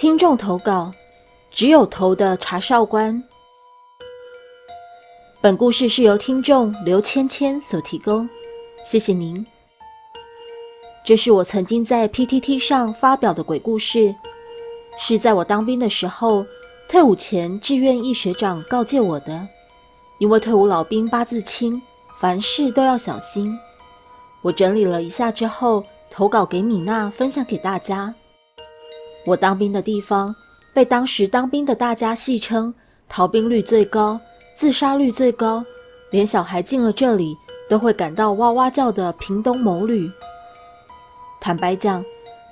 听众投稿：只有头的查哨官。本故事是由听众刘芊芊所提供，谢谢您。这是我曾经在 PTT 上发表的鬼故事，是在我当兵的时候，退伍前志愿役学长告诫我的。因为退伍老兵八字轻，凡事都要小心。我整理了一下之后，投稿给米娜，分享给大家。我当兵的地方被当时当兵的大家戏称逃兵率最高、自杀率最高，连小孩进了这里都会感到哇哇叫的屏东某旅。坦白讲，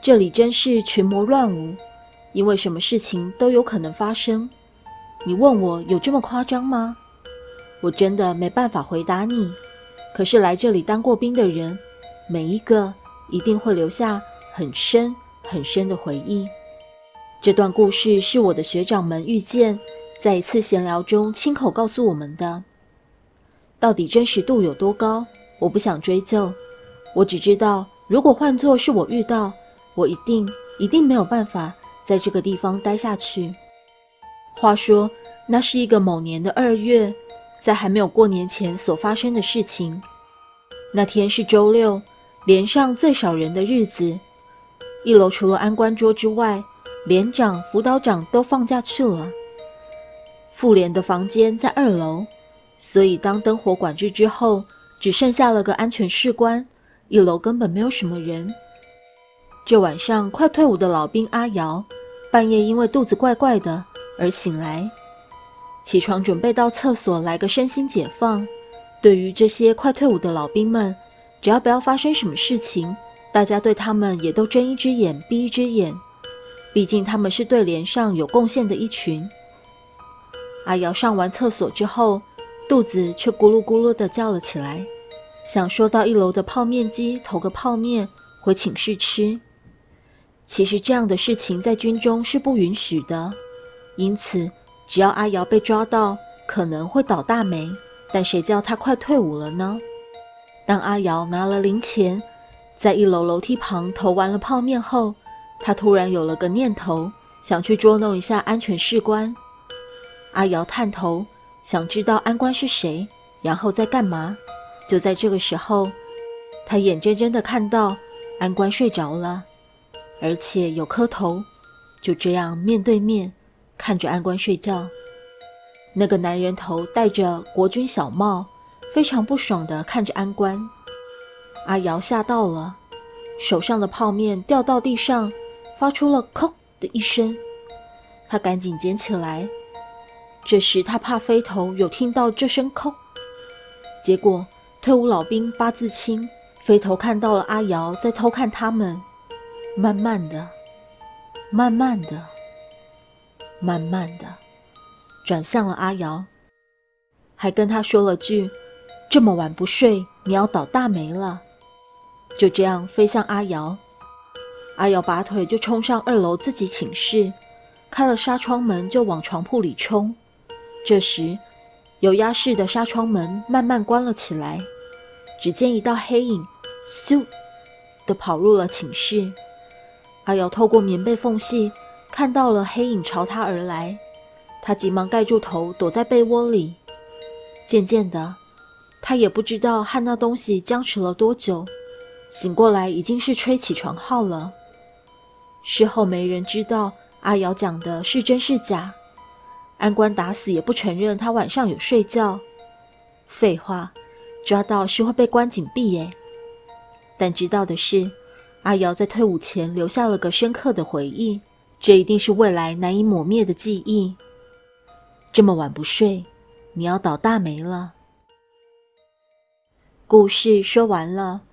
这里真是群魔乱舞，因为什么事情都有可能发生。你问我有这么夸张吗？我真的没办法回答你。可是来这里当过兵的人，每一个一定会留下很深很深的回忆。这段故事是我的学长们遇见，在一次闲聊中亲口告诉我们的。到底真实度有多高，我不想追究。我只知道，如果换作是我遇到，我一定一定没有办法在这个地方待下去。话说，那是一个某年的二月，在还没有过年前所发生的事情。那天是周六，连上最少人的日子。一楼除了安官桌之外，连长、辅导长都放假去了。妇联的房间在二楼，所以当灯火管制之后，只剩下了个安全士官，一楼根本没有什么人。这晚上，快退伍的老兵阿瑶半夜因为肚子怪怪的而醒来，起床准备到厕所来个身心解放。对于这些快退伍的老兵们，只要不要发生什么事情，大家对他们也都睁一只眼闭一只眼。毕竟他们是对联上有贡献的一群。阿瑶上完厕所之后，肚子却咕噜咕噜地叫了起来，想说到一楼的泡面机投个泡面回寝室吃。其实这样的事情在军中是不允许的，因此只要阿瑶被抓到，可能会倒大霉。但谁叫他快退伍了呢？当阿瑶拿了零钱，在一楼楼梯旁投完了泡面后，他突然有了个念头，想去捉弄一下安全士官。阿瑶探头，想知道安官是谁，然后在干嘛。就在这个时候，他眼睁睁地看到安官睡着了，而且有磕头，就这样面对面看着安官睡觉。那个男人头戴着国军小帽，非常不爽地看着安官。阿瑶吓到了，手上的泡面掉到地上，发出了“叩”的一声。他赶紧捡起来。这时他怕飞头有听到这声“叩”，结果退伍老兵八字轻，飞头看到了阿瑶在偷看他们，慢慢的、慢慢的、慢慢的转向了阿瑶，还跟他说了句：“这么晚不睡，你要倒大霉了。”就这样飞向阿瑶，阿瑶拔腿就冲上二楼自己寝室，开了纱窗门就往床铺里冲。这时，有压式的纱窗门慢慢关了起来，只见一道黑影咻的跑入了寝室。阿瑶透过棉被缝隙看到了黑影朝他而来，他急忙盖住头躲在被窝里。渐渐的，他也不知道和那东西僵持了多久。醒过来已经是吹起床号了。事后没人知道阿瑶讲的是真是假，安官打死也不承认他晚上有睡觉。废话，抓到是会被关紧闭耶。但知道的是，阿瑶在退伍前留下了个深刻的回忆，这一定是未来难以抹灭的记忆。这么晚不睡，你要倒大霉了。故事说完了。